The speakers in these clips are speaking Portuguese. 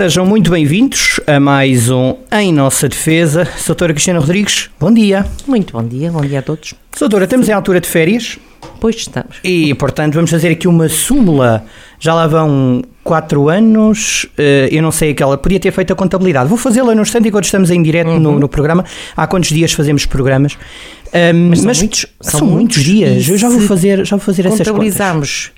Sejam muito bem-vindos a mais um Em Nossa Defesa. Doutora Cristina Rodrigues, bom dia. Muito bom dia, bom dia a todos. Doutora, estamos em altura de férias Pois estamos. e, portanto, vamos fazer aqui uma súmula. Já lá vão quatro anos, eh, eu não sei aquela, podia ter feito a contabilidade. Vou fazê-la no instante enquanto estamos em direto no, no programa. Há quantos dias fazemos programas? Ahm, Mas são muitos- são, são muitos muitos, dias. Eu já vou fazer, já vou fazer essas contas. Contabilizamos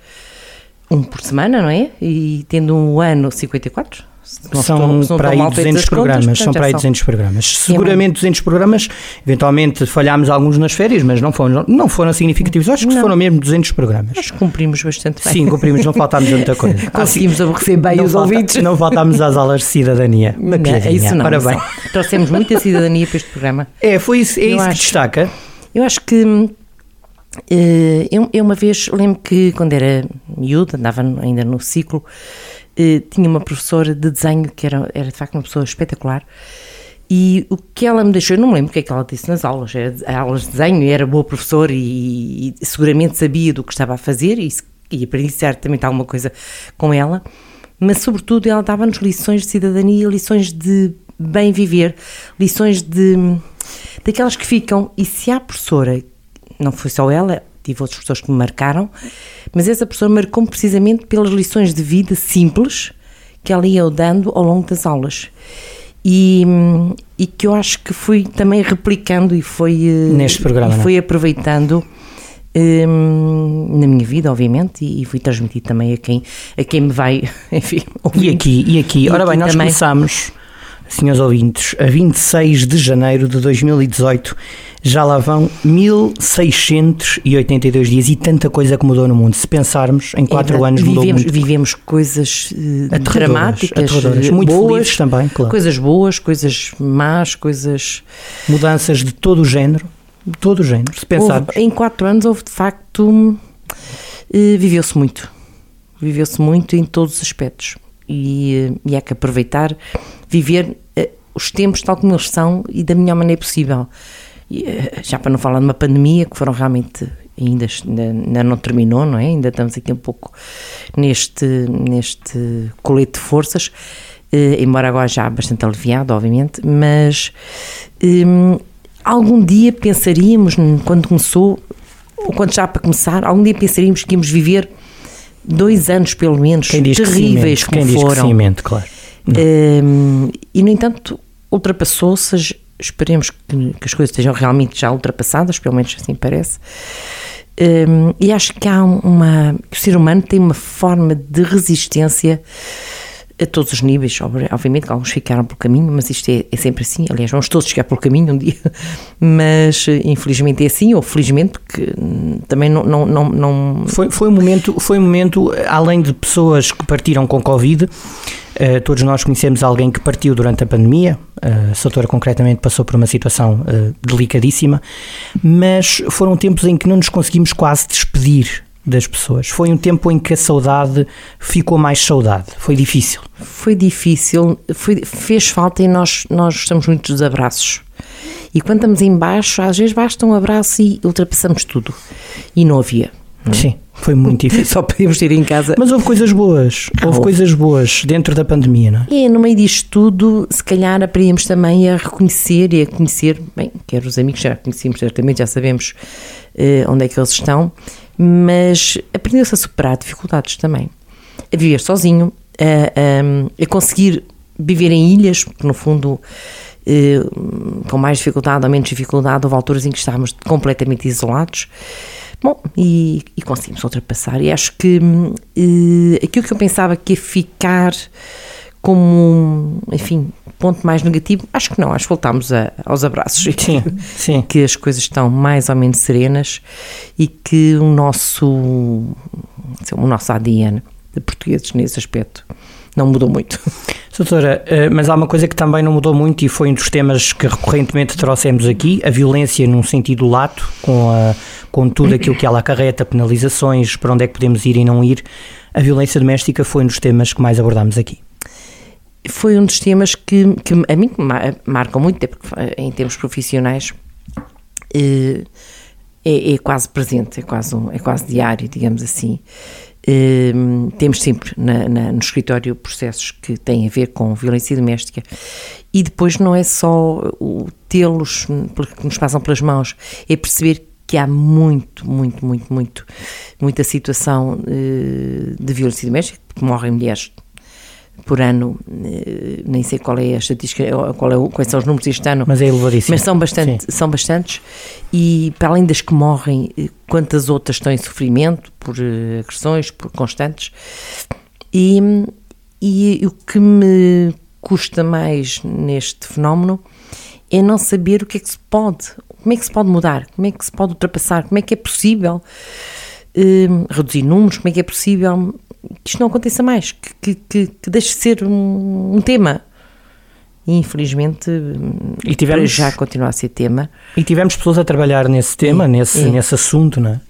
um por semana, não é? E tendo um ano 54. São não para estou aí mal feitas 200 as contas, programas, portanto, são para aí são. 200 programas. Seguramente 200 programas, eventualmente falhámos alguns nas férias, mas não foram, não foram significativos, acho que Não. foram mesmo 200 programas. Nós cumprimos bastante bem. Sim, cumprimos, não faltámos muita coisa. Conseguimos aborrecer bem os falta- ouvintes. Não faltámos às aulas de cidadania. Uma Não, piadinha. é isso não. Bem. não. Trouxemos muita cidadania para este programa. É, foi isso, é Eu isso que acho. destaca. Eu acho que eh, eu, eu uma vez lembro que quando era miúda, andava ainda no ciclo, tinha uma professora de desenho que era, era de facto uma pessoa espetacular. E o que ela me deixou, eu não me lembro o que é que ela disse nas aulas, era aulas de desenho, era boa professora e, e seguramente sabia do que estava a fazer e, e aprendi certamente alguma coisa com ela, mas sobretudo ela dava-nos lições de cidadania, lições de bem viver, lições de daquelas que ficam, e se há professora, não foi só ela, tive outros professores que me marcaram, mas essa professora marcou-me precisamente pelas lições de vida simples que ela ia dando ao longo das aulas. E, e que eu acho que fui também replicando e foi, eh, Neste programa, e é? fui aproveitando hum, na minha vida, obviamente, e, e fui transmitir também a quem, a quem me vai, enfim, E ouvir. aqui, e aqui. E Ora bem, aqui nós também. começámos, senhores ouvintes, a 26 de janeiro de 2018. Já lá vão 1682 dias e tanta coisa que mudou no mundo. Se pensarmos, em 4 É anos mudou vivemos, muito. vivemos coisas eh, dramáticas, aterradoras. Muito boas, felizes também, claro. coisas boas, coisas más, coisas. Mudanças de todo o género. De todo o género. Se pensarmos. Houve- em quatro anos houve de facto. eh, Viveu-se muito. Viveu-se muito em todos os aspectos. E, e há que aproveitar, viver eh, os tempos tal como eles são e da melhor maneira possível. E, eh, já para não falar de uma pandemia que foram realmente. Ainda, ainda, não terminou, não é? Ainda estamos aqui um pouco neste, neste colete de forças, eh, embora agora já bastante aliviado, obviamente, mas hum, algum dia pensaríamos, quando começou, ou quando já para começar, algum dia pensaríamos que íamos viver dois anos pelo menos diz terríveis como quem diz que foram. cimento, claro. Hum, e no entanto ultrapassou-se, esperemos que, que as coisas estejam realmente já ultrapassadas, pelo menos assim parece. Hum, e acho que há uma. que o ser humano tem uma forma de resistência a todos os níveis, ob- obviamente que alguns ficaram pelo caminho, mas isto é, é sempre assim. Aliás, vamos todos chegar pelo caminho um dia, mas eh, infelizmente é assim, ou felizmente, porque hum, também não, não, não, não, Foi, foi, um momento, foi um momento, além de pessoas que partiram com Covid, eh, todos nós conhecemos alguém que partiu durante a pandemia, eh, a Soutora concretamente passou por uma situação eh, delicadíssima, mas foram tempos em que não nos conseguimos quase despedir das pessoas. Foi um tempo em que a saudade ficou mais saudade. Foi difícil. Foi difícil, foi, fez falta e nós, nós gostamos muito dos abraços. E quando estamos em baixo, às vezes basta um abraço e ultrapassamos tudo. E não havia. Sim, foi muito difícil. Só podíamos ter em casa. Mas houve coisas boas. Houve houve. coisas boas dentro da pandemia, não é? E no meio disto tudo, se calhar aprendemos também a reconhecer e a conhecer, bem, quer os amigos já conhecemos certamente, já sabemos eh, onde é que eles estão, mas aprendeu-se a superar dificuldades também. A viver sozinho, a, a- a conseguir viver em ilhas, porque no fundo, eh, com mais dificuldade ou menos dificuldade, houve alturas em que estávamos completamente isolados. Bom, e, e conseguimos ultrapassar. E acho que eh, aquilo que eu pensava que ia ficar como, enfim, ponto mais negativo, acho que não, acho que voltámos a- aos abraços. Sim, que- sim. Que as coisas estão mais ou menos serenas e que o nosso, o nosso ADN de portugueses nesse aspecto não mudou muito. Doutora, eh, mas há uma coisa que também não mudou muito e foi um dos temas que recorrentemente trouxemos aqui, a violência num sentido lato, com, a, com tudo aquilo que ela acarreta, penalizações, para onde é que podemos ir e não ir. A violência doméstica foi um dos temas que mais abordámos aqui. Foi um dos temas que, que a mim marcam muito, porque, eh, em termos profissionais, é, é quase presente, é quase, um, é quase diário, digamos assim. Uh, temos sempre na, na, no escritório processos que têm a ver com violência doméstica e depois não é só tê-los que nos passam pelas mãos, é perceber que há muito, muito, muito, muito, muita situação uh, de violência doméstica, que morrem mulheres por ano, eh, nem sei qual é a estatística, qual é, quais são os números este ano, mas é elevadíssimo. Mas são, bastante, são bastantes, e para além das que morrem, eh, quantas outras estão em sofrimento por eh, agressões, por constantes, e, e o que me custa mais neste fenómeno é não saber o que é que se pode, como é que se pode mudar, como é que se pode ultrapassar, como é que é possível reduzir números, como é que é possível que isto não aconteça mais, que, que, que deixe de ser um, um tema. E infelizmente e tivemos, já continua a ser tema. E tivemos pessoas a trabalhar nesse tema, nesse, nesse assunto, não é?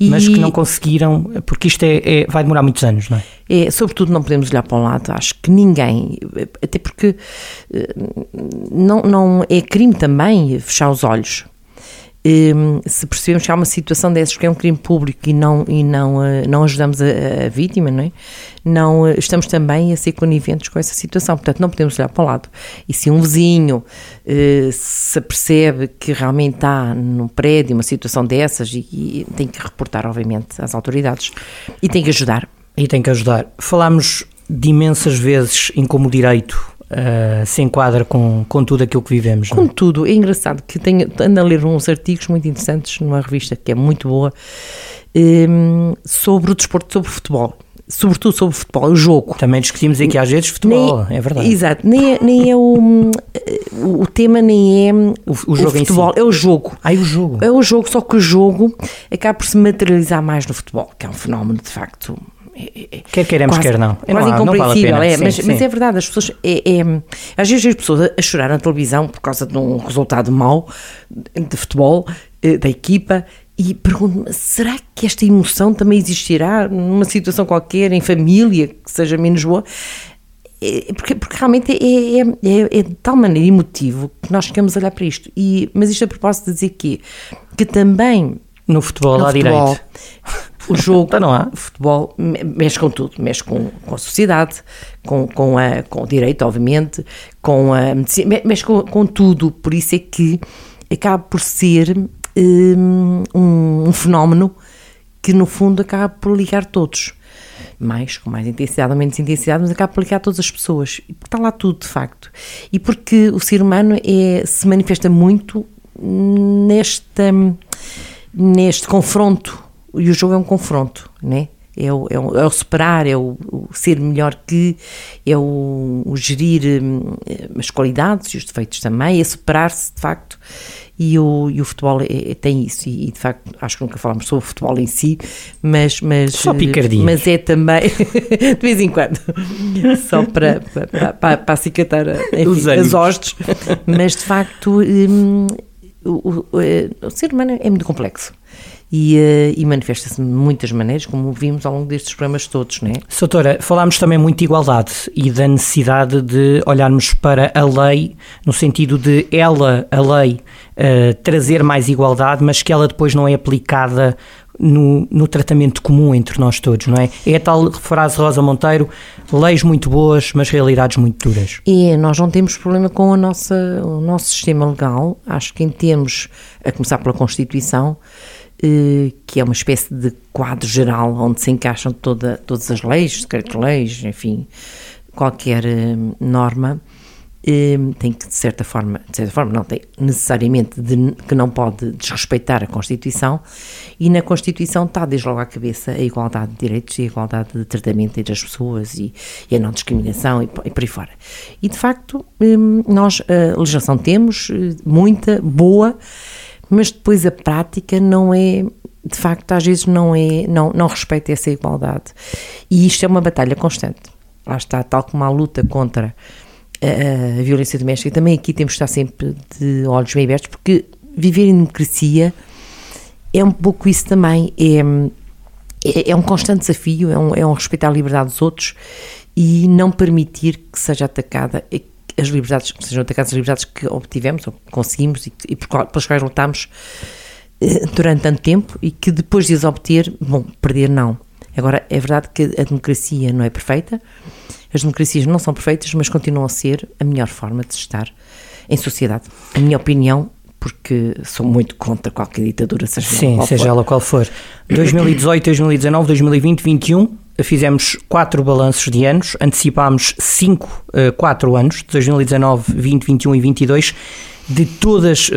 E, mas que não conseguiram, porque isto é, é, vai demorar muitos anos, não é? é? Sobretudo não podemos olhar para um lado, acho que ninguém, até porque eh, não, não é crime também fechar os olhos se percebemos que há uma situação dessas que é um crime público e não, e não, eh, não ajudamos a, a vítima, não é? Não, eh, estamos também a ser coniventes com essa situação, portanto não podemos olhar para o lado. E se um vizinho eh, se percebe que realmente está num prédio uma situação dessas e, e tem que reportar, obviamente, às autoridades e tem que ajudar. E tem que ajudar. Falámos de imensas vezes em como direito uh, se enquadra com, com tudo aquilo que vivemos. Com não? É? tudo. É engraçado que tenho, ando a ler uns artigos muito interessantes numa revista que é muito boa um, sobre o desporto, sobre o futebol sobretudo sobre o futebol, o jogo. Também discutimos aqui às vezes futebol, nem, é verdade. Exato, nem é, nem é o, o tema nem é o, o jogo o futebol, si. é o jogo. Ah, é o jogo. É o jogo, só que o jogo acaba por se materializar mais no futebol, que é um fenómeno de facto Quer queiramos, quase, quer não. É quase não, incompreensível, não vale é, sim, mas, sim. mas, é verdade, as pessoas. É, é, às vezes as pessoas a chorar na televisão por causa de um resultado mau de futebol, eh, da equipa, e pergunto-me: será que esta emoção também existirá numa situação qualquer, em família, que seja menos boa? É, porque, porque realmente é, é, é, é, de tal maneira emotivo que nós ficamos a olhar para isto. E, mas isto a propósito de dizer que, que também. No futebol, no futebol, direito o jogo, então não há. o futebol mexe com tudo, mexe com, com a sociedade, com, com, a, com o direito, obviamente, com a medicina, mexe com, com tudo, por isso é que acaba por ser hum, um, um fenómeno que no fundo acaba por ligar todos mais, com mais intensidade ou menos intensidade, mas acaba por ligar todas as pessoas. E está lá tudo, de facto. E porque o ser humano é, se manifesta muito nesta, neste confronto e o jogo é um confronto, né? É o, é o, é o superar, é o, o, ser melhor que, é o, o gerir hum, as qualidades e os defeitos também, é superar-se de facto. E o, e o futebol é, é, tem isso, e, e, de facto acho que nunca falámos sobre o futebol em si, mas. mas Só picardinha. Mas é também, de vez em quando, só para, para, para, para acicatar enfim, as hostes, mas de facto hum, o, o, eh, o ser humano é muito complexo e, uh, e manifesta-se de muitas maneiras, como vimos ao longo destes programas todos, não é? Soutora, falámos também muito de igualdade e da necessidade de olharmos para a lei, no sentido de ela, a lei, uh, trazer mais igualdade, mas que ela depois não é aplicada no, no, tratamento comum entre nós todos, não é? É a tal frase Rosa Monteiro, leis muito boas, mas realidades muito duras. E nós não temos problema com a nossa, o nosso sistema legal, acho que em termos, a começar pela Constituição, eh, que é uma espécie de quadro geral onde se encaixam toda, todas as leis, decreto-leis, enfim, qualquer eh, norma, eh, tem que, de certa forma, de certa forma, não tem necessariamente de, que não pode desrespeitar a Constituição, e na Constituição está desde logo à cabeça a igualdade de direitos e a igualdade de tratamento entre as pessoas e, e a não discriminação e, e por aí fora. E de facto, nós a legislação temos, muita, boa, mas depois a prática não é de facto às vezes não é não, não respeita essa igualdade. E isto é uma batalha constante. Lá está, tal como a luta contra a, a violência doméstica também aqui temos de estar sempre de olhos bem abertos porque viver em democracia é um pouco isso também. É, é, é um constante desafio é um, é um respeitar a liberdade dos outros e não permitir que seja atacada as liberdades, sejam atacadas as liberdades que obtivemos ou conseguimos e, e pelas quais lutámos eh, durante tanto tempo e que depois de as obter, bom, perder não. Agora, é verdade que a democracia não é perfeita, as democracias não são perfeitas, mas continuam a ser a melhor forma de estar em sociedade. A minha opinião, porque sou muito contra qualquer ditadura, seja Sim, qual seja for. ela qual for. 2018, 2019, 2020, 2021, fizemos quatro balanços de anos, antecipámos cinco, uh, quatro anos, de 2019, 20, 21 e 22, de todas,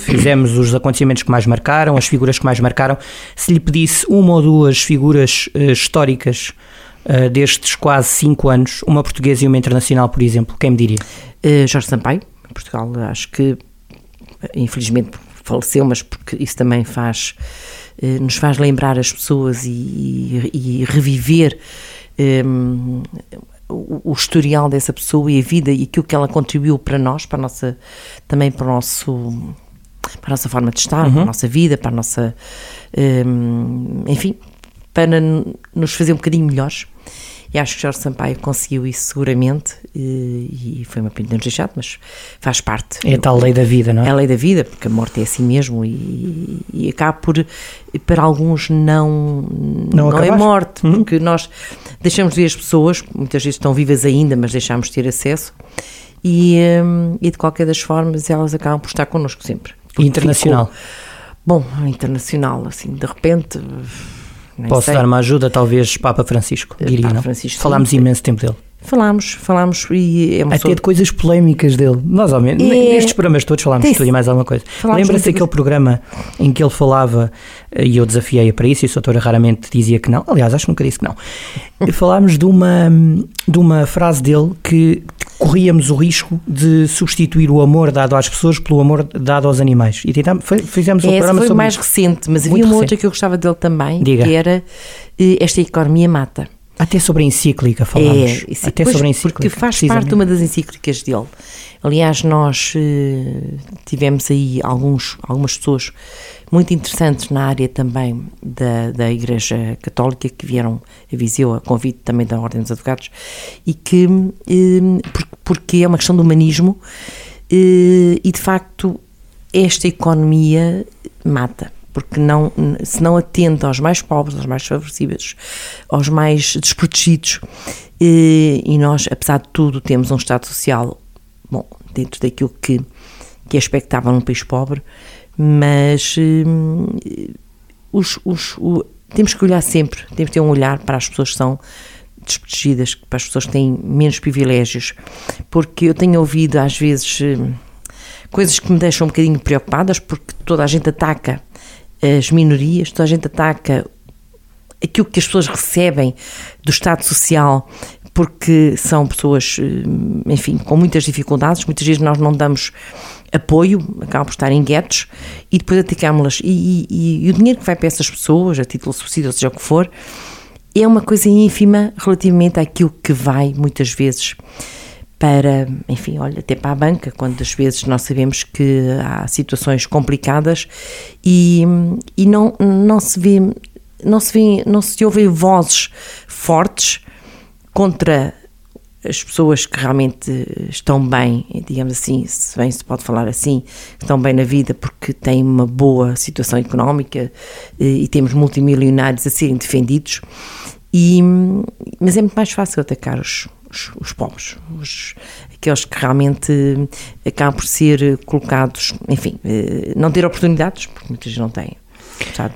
fizemos os acontecimentos que mais marcaram, as figuras que mais marcaram. Se lhe pedisse uma ou duas figuras uh, históricas destes quase cinco anos, uma portuguesa e uma internacional, por exemplo, quem me diria? Jorge Sampaio, em Portugal, acho que infelizmente faleceu, mas porque isso também faz nos faz lembrar as pessoas e, e, e reviver um, o, o, historial dessa pessoa e a vida e aquilo que ela contribuiu para nós, para a nossa, também para o nosso para a nossa forma de estar, uhum. para a nossa vida, para a nossa um, enfim, para nos fazer um bocadinho melhores. E acho que Jorge Sampaio conseguiu isso seguramente e, e foi uma pena nos deixado, mas faz parte. É a tal lei da vida, não é? É a lei da vida, porque a morte é assim mesmo e, e acaba por, para alguns, não, não, não é morte, uhum. porque nós deixamos de ver as pessoas, muitas vezes estão vivas ainda, mas deixamos de ter acesso e, um, e de qualquer das formas elas acabam por estar connosco sempre. Internacional? Ficou, bom, internacional, assim, de repente Posso sei. dar uma ajuda, talvez, Papa Francisco, diria, Papa não? Francisco, Falámos sim. imenso tempo dele. Falámos, falámos e é uma Até pessoa... de coisas polémicas dele, mais ou menos. É... Nestes programas todos falámos de tudo e mais alguma coisa. Lembra-se daquele programa em que ele falava, e eu desafiei-a para isso, e a doutora raramente dizia que não, aliás, acho que nunca disse que não. falámos de uma, de uma frase dele que corríamos o risco de substituir o amor dado às pessoas pelo amor dado aos animais. E fizemos um Esse programa foi sobre mais recente, mas havia uma outra que eu gostava dele também, Diga. que era eh, Esta Economia Mata. Até sobre a encíclica falámos. É, Até sobre a encíclica. Porque faz parte de uma das encíclicas dele. Aliás, nós uh, tivemos aí alguns, algumas pessoas muito interessantes na área também da, da Igreja Católica que vieram a Viseu a convite também da Ordem dos Advogados e que, uh, porque é uma questão do humanismo uh, e de facto esta economia mata porque não, se não atenta aos mais pobres, aos mais desfavorecidos, aos mais desprotegidos, e, e, nós, apesar de tudo, temos um Estado social, bom, dentro daquilo que, que é expectável num país pobre, mas hum, os, os, o, temos que olhar sempre, temos que ter um olhar para as pessoas que são desprotegidas, para as pessoas que têm menos privilégios, porque eu tenho ouvido às vezes hum, coisas que me deixam um bocadinho preocupadas, porque toda a gente ataca as minorias, toda a gente ataca aquilo que as pessoas recebem do Estado Social, porque são pessoas, eh, enfim, com muitas dificuldades, muitas vezes nós não damos apoio, acabam por estar em guetos, e depois atacámos-las. E, e, e, o dinheiro que vai para essas pessoas, a título de subsídio, ou seja o que for, é uma coisa ínfima relativamente àquilo que vai, muitas vezes, para, enfim, olha, até para a banca, quando às vezes nós sabemos que há situações complicadas e, e não, não se vê, não se vê, não se ouvem vozes fortes contra as pessoas que realmente estão bem, digamos assim, se bem se pode falar assim, estão bem na vida porque têm uma boa situação económica e, eh, e temos multimilionários a serem defendidos, e, mas é muito mais fácil atacar os, os, os pobres, os, aqueles que realmente acabam por ser colocados, enfim, eh, não ter oportunidades, porque muitas vezes não têm.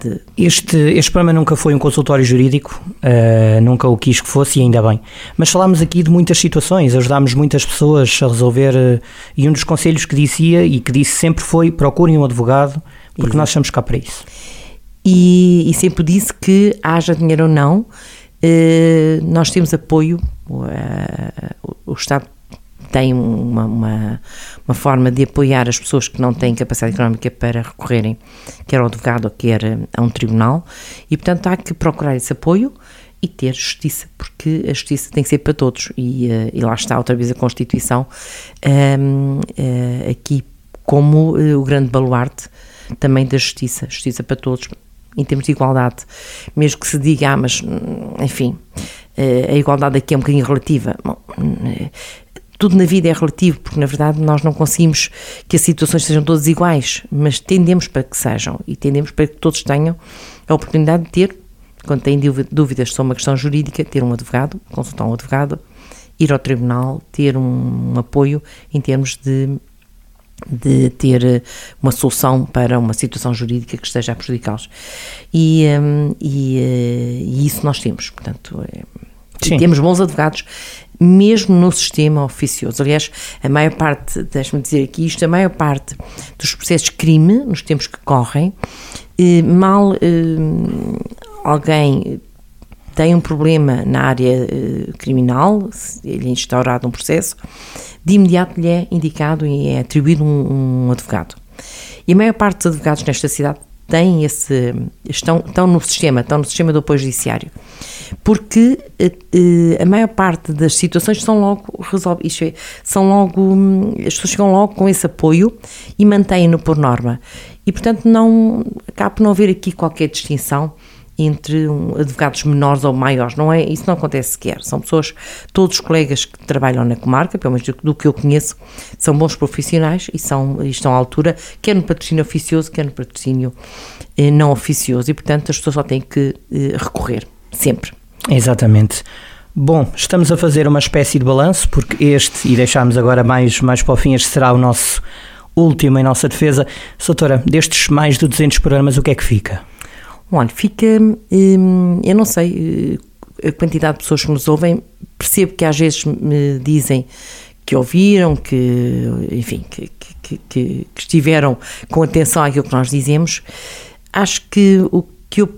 De... Este, este programa nunca foi um consultório jurídico, uh, nunca o quis que fosse e ainda bem. Mas falámos aqui de muitas situações, ajudámos muitas pessoas a resolver. Uh, e um dos conselhos que dizia e que disse sempre foi: procurem um advogado, porque Exato. nós estamos cá para isso. E, e sempre disse que, haja dinheiro ou não, uh, nós temos apoio o, o Estado tem uma, uma, uma, forma de apoiar as pessoas que não têm capacidade económica para recorrerem, quer ao advogado, quer a um tribunal, e portanto há que procurar esse apoio e ter justiça, porque a justiça tem que ser para todos, e, uh, e lá está outra vez a Constituição um, ehm, uh, eh, aqui como uh, o grande baluarte também da justiça, justiça para todos, em termos de igualdade, mesmo que se diga, ah, mas enfim, a igualdade aqui é um bocadinho relativa. Bom, tudo na vida é relativo, porque na verdade nós não conseguimos que as situações sejam todas iguais, mas tendemos para que sejam e tendemos para que todos tenham a oportunidade de ter, quando têm dúvidas sobre uma questão jurídica, ter um advogado, consultar um advogado, ir ao tribunal, ter um, apoio em termos de de ter uma solução para uma situação jurídica que esteja a prejudicá-los. E, um, e, eh, e, isso nós temos, portanto, é, temos bons advogados mesmo no sistema oficioso. Aliás, a maior parte, deixe-me dizer aqui isto, a maior parte dos processos de crime, nos tempos que correm, eh, mal eh, alguém tem um problema na área eh, criminal, ele é instaurado um processo, de imediato lhe é indicado e é atribuído um, um advogado. E a maior parte dos advogados nesta cidade têm esse, estão, estão no sistema, estão no sistema do apoio judiciário. Porque eh, eh, a maior parte das situações são logo resolvidas, é, são logo, hum, as pessoas chegam logo com esse apoio e mantêm-no por norma. E portanto não, acaba por não haver aqui qualquer distinção entre um, advogados menores ou maiores, não é? Isso não acontece sequer. São pessoas, todos os colegas que trabalham na comarca, pelo menos do, do que eu conheço, são bons profissionais e, são, e estão à altura, quer no patrocínio oficioso, quer no patrocínio eh, não oficioso. E, portanto, as pessoas só têm que eh, recorrer, sempre. Exatamente. Bom, estamos a fazer uma espécie de balanço, porque este, e deixámos agora mais, mais para o fim, este será o nosso último em nossa defesa. Soutora, destes mais de 200 programas, o que é que fica? Olha, fica. Hum, eu não sei eh, a quantidade de pessoas que nos ouvem, percebo que às vezes me dizem que ouviram, que, enfim, que, que, que, que estiveram com atenção àquilo que nós dizemos. Acho que o que, eu,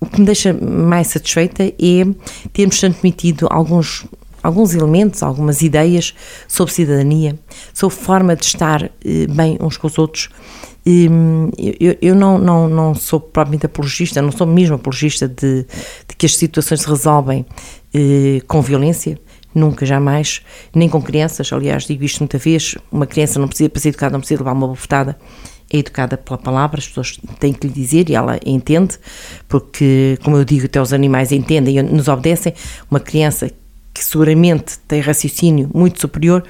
o que me deixa mais satisfeita é termos transmitido alguns alguns elementos, algumas ideias sobre cidadania, sobre forma de estar eh, bem uns com os outros Hum, eu, eu não, não, não sou propriamente apologista, não sou mesmo apologista de, de que as situações se resolvem eh, com violência, nunca, jamais, nem com crianças. Aliás, digo isto muita vez: uma criança não precisa, para ser educada, não precisa levar uma bofetada. É educada pela palavra, as pessoas têm que lhe dizer e ela entende, porque, como eu digo, até os animais entendem e nos obedecem. Uma criança que seguramente tem raciocínio muito superior,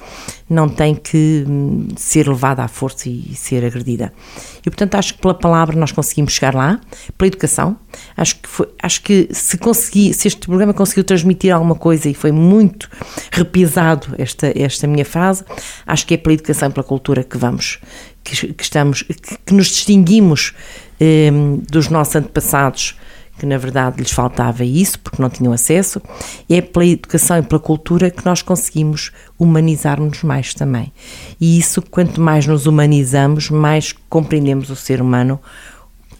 não tem que hum, ser levada à força e ser agredida. E portanto acho que pela palavra nós conseguimos chegar lá, pela educação. Acho que foi, acho que se consegui, se este programa conseguiu transmitir alguma coisa e foi muito repisado esta esta minha frase, acho que é pela educação e pela cultura que vamos que, que estamos que, que, nos distinguimos hum, dos nossos antepassados que na verdade lhes faltava isso, porque não tinham acesso, é pela educação e pela cultura que nós conseguimos humanizar-nos mais também. E isso, quanto mais nos humanizamos, mais compreendemos o ser humano,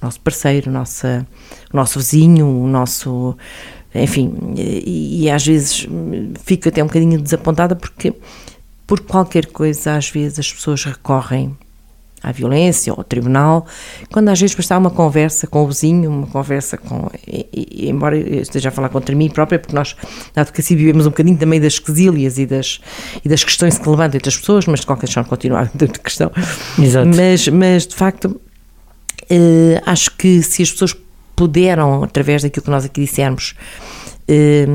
o nosso parceiro, o nosso, o nosso vizinho, o nosso. Enfim, e, e às vezes fico até um bocadinho desapontada porque, por qualquer coisa, às vezes as pessoas recorrem à violência, ao tribunal, quando às vezes está uma conversa com o vizinho, uma conversa com. E, e, embora eu esteja a falar contra mim própria, porque nós na advocacia vivemos um bocadinho também das quesílias e das, e das questões que levantam entre as pessoas, mas de qualquer forma continuar dentro de questão. Exato. Mas, mas de facto, eh, acho que se as pessoas puderam, através daquilo que nós aqui dissemos, eh,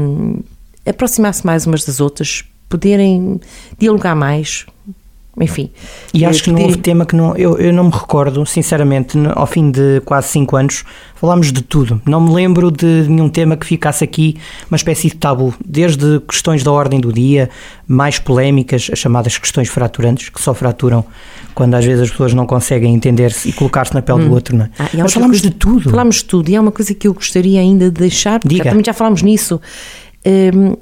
aproximar-se mais umas das outras, poderem dialogar mais, enfim. E acho que não houve tema que não. Eu, eu não me recordo, sinceramente, ao fim de quase 5 anos, falámos de tudo. Não me lembro de nenhum tema que ficasse aqui uma espécie de tabu, desde questões da ordem do dia, mais polémicas, as chamadas questões fraturantes, que só fraturam quando às vezes as pessoas não conseguem entender-se e colocar-se na pele hum. do outro, não é? Ah, Mas falámos coisa, de tudo. Falámos de tudo, e há uma coisa que eu gostaria ainda de deixar, porque também já falámos nisso. Um,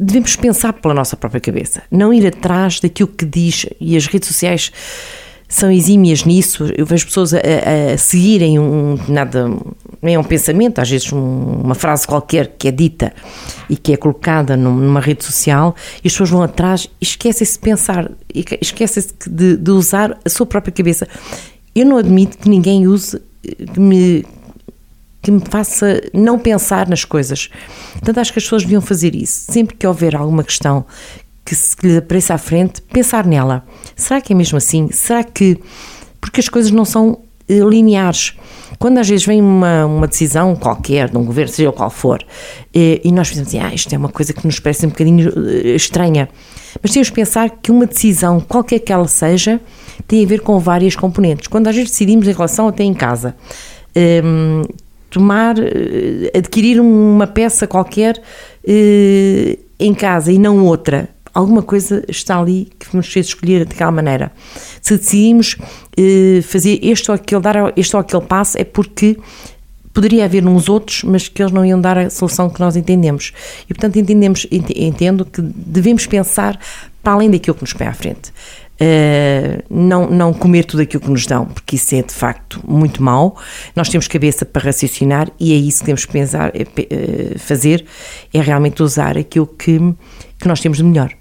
devemos pensar pela nossa própria cabeça, não ir atrás daquilo que diz, e as redes sociais são exímias nisso. Eu vejo pessoas a, a seguirem um nada, nem é um pensamento, às vezes um, uma frase qualquer que é dita e que é colocada numa rede social, e as pessoas vão atrás e esquecem-se de pensar, esquecem-se de, de usar a sua própria cabeça. Eu não admito que ninguém use, que me que me faça não pensar nas coisas. Portanto, acho que as pessoas deviam fazer isso. Sempre que houver alguma questão que, se, lhe apareça à frente, pensar nela. Será que é mesmo assim? Será que. Porque as coisas não são eh, lineares. Quando às vezes vem uma, uma decisão qualquer, de um governo, seja qual for, e, e nós pensamos assim, ah, isto é uma coisa que nos parece um bocadinho eh, estranha. Mas temos que pensar que uma decisão, qualquer que ela seja, tem a ver com várias componentes. Quando às vezes decidimos em relação até em casa, um, tomar, eh, adquirir uma peça qualquer uh, em casa e não outra, alguma coisa está ali que nos fez escolher daquela maneira. Se decidimos uh, fazer este ou aquele, dar este ou aquele passo, é porque poderia haver uns outros, mas que eles não iam dar a solução que nós entendemos. E, portanto, entendemos, entendo que devemos pensar para além daquilo que nos põe à frente. Uh, não, não comer tudo aquilo que nos dão, porque isso é de facto muito mau. Nós temos cabeça para raciocinar e é isso que temos que pensar, uh, fazer, é realmente usar aquilo que, que nós temos de melhor,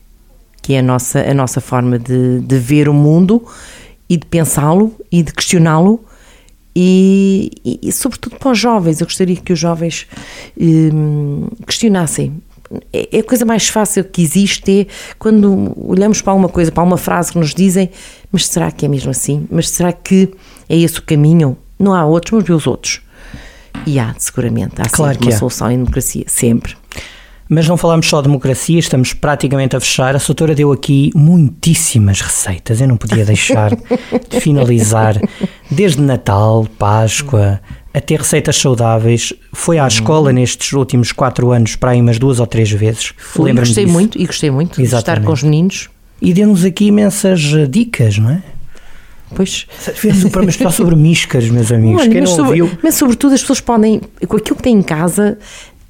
que é a nossa, a nossa forma de, de ver o mundo e de pensá-lo e de questioná-lo e, e, e, sobretudo para os jovens, eu gostaria que os jovens questionassem. É, é, a coisa mais fácil que existe é quando olhamos para alguma coisa, para uma frase que nos dizem, mas será que é mesmo assim? Mas será que é esse o caminho? Não há outros, vamos ver os outros. E há, seguramente, há claro sempre uma solução em democracia, sempre. Mas não falamos só de democracia, estamos praticamente a fechar. A Soutora deu aqui muitíssimas receitas, eu não podia deixar de finalizar. Desde Natal, Páscoa, até receitas saudáveis. Foi à escola nestes últimos quatro anos para aí umas duas ou três vezes. Fui, gostei disso. muito e gostei muito Exatamente. de estar com os meninos. E deu-nos aqui imensas dicas, não é? Pois. Fez um programa especial sobre miscas, meus amigos. Quem mas, não sobre, ouviu? mas sobretudo as pessoas podem, com aquilo que têm em casa,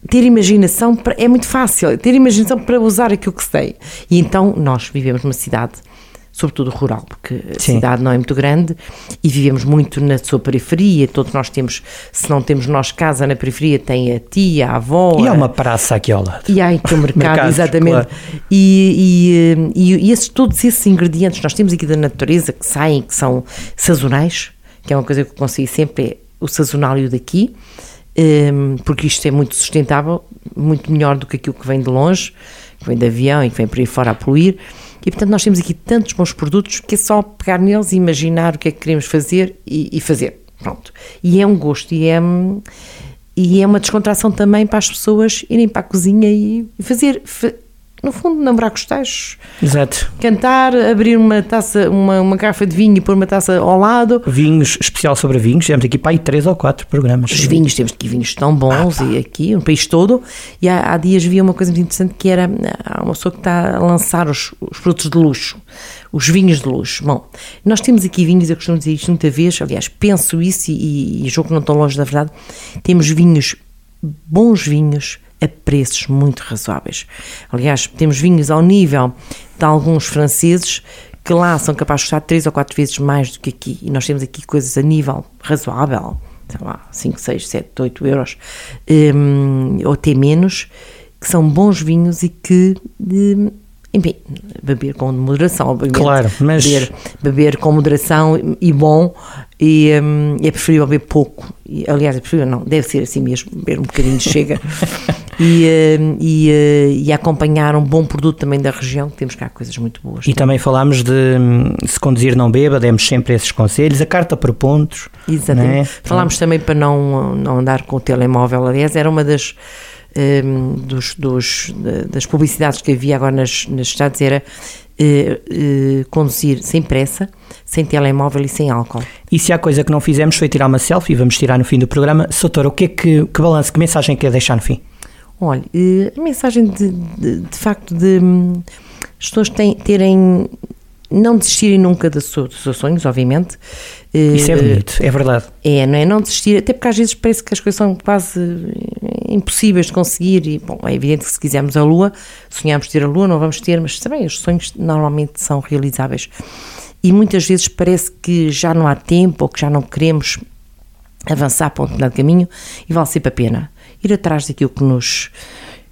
ter imaginação para, é muito fácil, ter imaginação para usar aquilo que se tem. E então nós vivemos numa cidade, sobretudo rural, porque a Sim. cidade não é muito grande e vivemos muito na sua periferia. Todos nós temos, se não temos nós casa na periferia, tem a tia, a avó. E há uma praça aqui ao lado. E há aqui o mercado, mercado exatamente. Claro. E, e, e, e esses, todos esses ingredientes nós temos aqui da natureza que saem, que são sazonais, que é uma coisa que eu consigo sempre, é o sazonal e o daqui Ehm, porque isto é muito sustentável, muito melhor do que aquilo que vem de longe, que vem de avião e que vem por aí fora a poluir. E portanto, nós temos aqui tantos bons produtos que é só pegar neles e imaginar o que é que queremos fazer e, e fazer. Pronto. E é um gosto e é, e é uma descontração também para as pessoas irem para a cozinha e fazer no fundo, namorar com os tachos. Exato. Cantar, abrir uma taça, uma, uma garrafa de vinho e pôr uma taça ao lado. Vinhos, especial sobre vinhos, temos aqui para aí três ou quatro programas. Os vinhos, temos aqui vinhos tão bons ah, e aqui, no país todo. E há, há, dias vi uma coisa muito interessante que era há uma pessoa que está a lançar os, os produtos de luxo, os vinhos de luxo. Bom, nós temos aqui vinhos, eu costumo dizer isto muita vez, aliás, penso isso e, e jogo não tão longe da verdade. Temos vinhos, bons vinhos a preços muito razoáveis. Aliás, temos vinhos ao nível de alguns franceses que lá são capazes de custar 3 ou 4 vezes mais do que aqui. E nós temos aqui coisas a nível razoável, sei lá, 5, 6, 7, 8 euros, um, ou até menos, que são bons vinhos e que. Um, enfim, beber com moderação, obviamente. Claro, mas. Beber, beber com moderação e bom, e um, é preferível beber pouco. E, aliás, é preferível, não, deve ser assim mesmo, beber um bocadinho chega. e, hum, e, uh, e, acompanhar um bom produto também da região, que temos cá coisas muito boas. E também falámos de hum, se conduzir não beba, demos sempre esses conselhos, a carta por pontos. Exatamente. É? Falámos também para não, não andar com o telemóvel, aliás, era uma das um, dos, dos, das publicidades que havia agora nas, nas estados era uh, uh, conduzir sem pressa, sem telemóvel e sem álcool. E se há coisa que não fizemos foi tirar uma selfie, vamos tirar no fim do programa. Soutora, o que é que, que balanço, que mensagem quer deixar no fim? Olha, uh, a mensagem de, de, de facto de hum, as pessoas têm, terem não desistirem nunca dos seus sonhos, obviamente. Isso é bonito, é verdade. É, não é? Não desistir, até porque às vezes parece que as coisas são quase impossíveis de conseguir. E, bom, é evidente que se quisermos a Lua, sonhamos ter a Lua, não vamos ter, mas também os sonhos normalmente são realizáveis. E muitas vezes parece que já não há tempo ou que já não queremos avançar para um determinado caminho e vale sempre a pena ir atrás daquilo que nos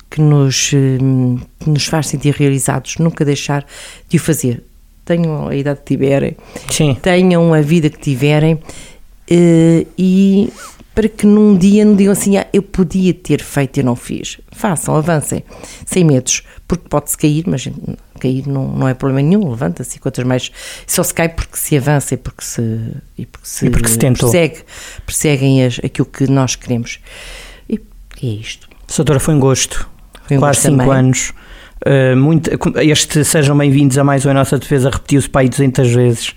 que nos, hum, que nos faz sentir realizados, nunca deixar de o fazer tenham a idade que tiverem, Sim. tenham a vida que tiverem uh, e para que num dia não digam assim, ah, eu podia ter feito e não fiz. Façam, avancem, sem medos, porque pode-se cair, mas cair não, não é problema nenhum, levanta-se e quantas mais. Só se cai porque se avança e porque se, e porque se, e porque se tentou. persegue, perseguem as, aquilo que nós queremos. E é isto. Doutora, foi um gosto. Foi um Quase gosto 5 também. anos. Uh, muito, este Sejam Bem-vindos a mais um A Nossa Defesa, repetiu-se para aí 200 vezes.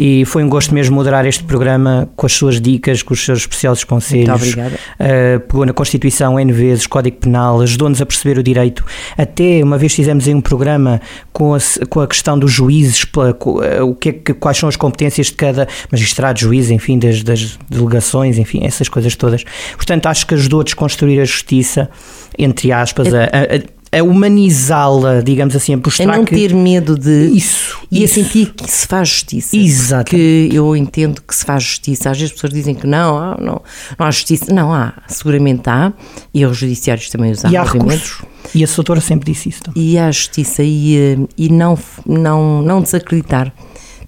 E foi um gosto mesmo moderar este programa com as suas dicas, com os seus preciosos conselhos. Muito obrigada. Uh, pegou na Constituição N vezes, Código Penal, ajudou-nos a perceber o direito. Até uma vez fizemos aí um programa com a, com a questão dos juízes, pela- co- uh, o que é que, quais são as competências de cada magistrado, juiz, enfim, das, das delegações, enfim, essas coisas todas. Portanto, acho que ajudou a desconstruir a justiça, entre aspas, a, a- a- a humanizá-la, digamos assim, a A mostrar não que. ter medo de. Isso, E a isso. sentir que se faz justiça. Exato. Que eu entendo que se faz justiça. Às vezes as pessoas dizem que não, ah, não, não há justiça. Não há, seguramente há. E os judiciários também há, E há obviamente. recursos. E a doutora sempre disse isso também. E há justiça e, eh, e não, não, não desacreditar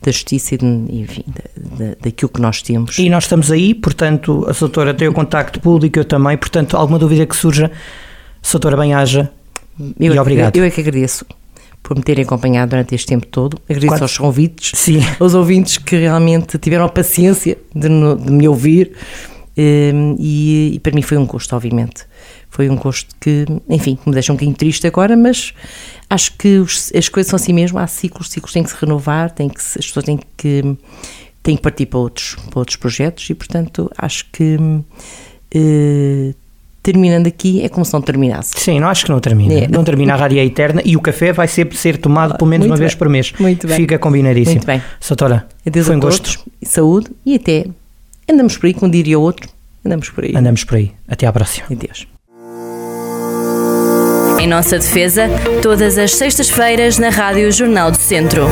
da justiça e, de, enfim, da, da, daquilo que nós temos. E nós estamos aí, portanto, a doutora tem o contacto público, eu também, portanto, alguma dúvida que surja, doutora bem-haja. Eu, e é- obrigado. Eu é que agradeço por me terem acompanhado durante este tempo todo. Agradeço Quatro- aos convites. Sim. aos ouvintes que realmente tiveram a paciência de, de me ouvir hum, e, e para mim foi um gosto, obviamente. Foi um gosto que, enfim, me deixa um bocadinho triste agora, mas acho que os- as coisas são assim mesmo, há ciclos, ciclos têm que se renovar, têm que se- as pessoas têm que, têm que partir para outros, para outros projetos e, portanto, acho que eh, terminando aqui é como se não terminasse. Sim, não acho que não termina. É. Não termina a rádio é eterna e o café vai sempre ser tomado pelo menos Muito uma vez bem. por mês. Muito bem. Fica combinadíssimo. Muito bem. Doutora, Adeus foi um gosto. saúde e até andamos por aí, com dia e outro, andamos por aí. Andamos por aí. Até à próxima. Adeus. Em nossa defesa, todas as sextas-feiras na Rádio Jornal do Centro.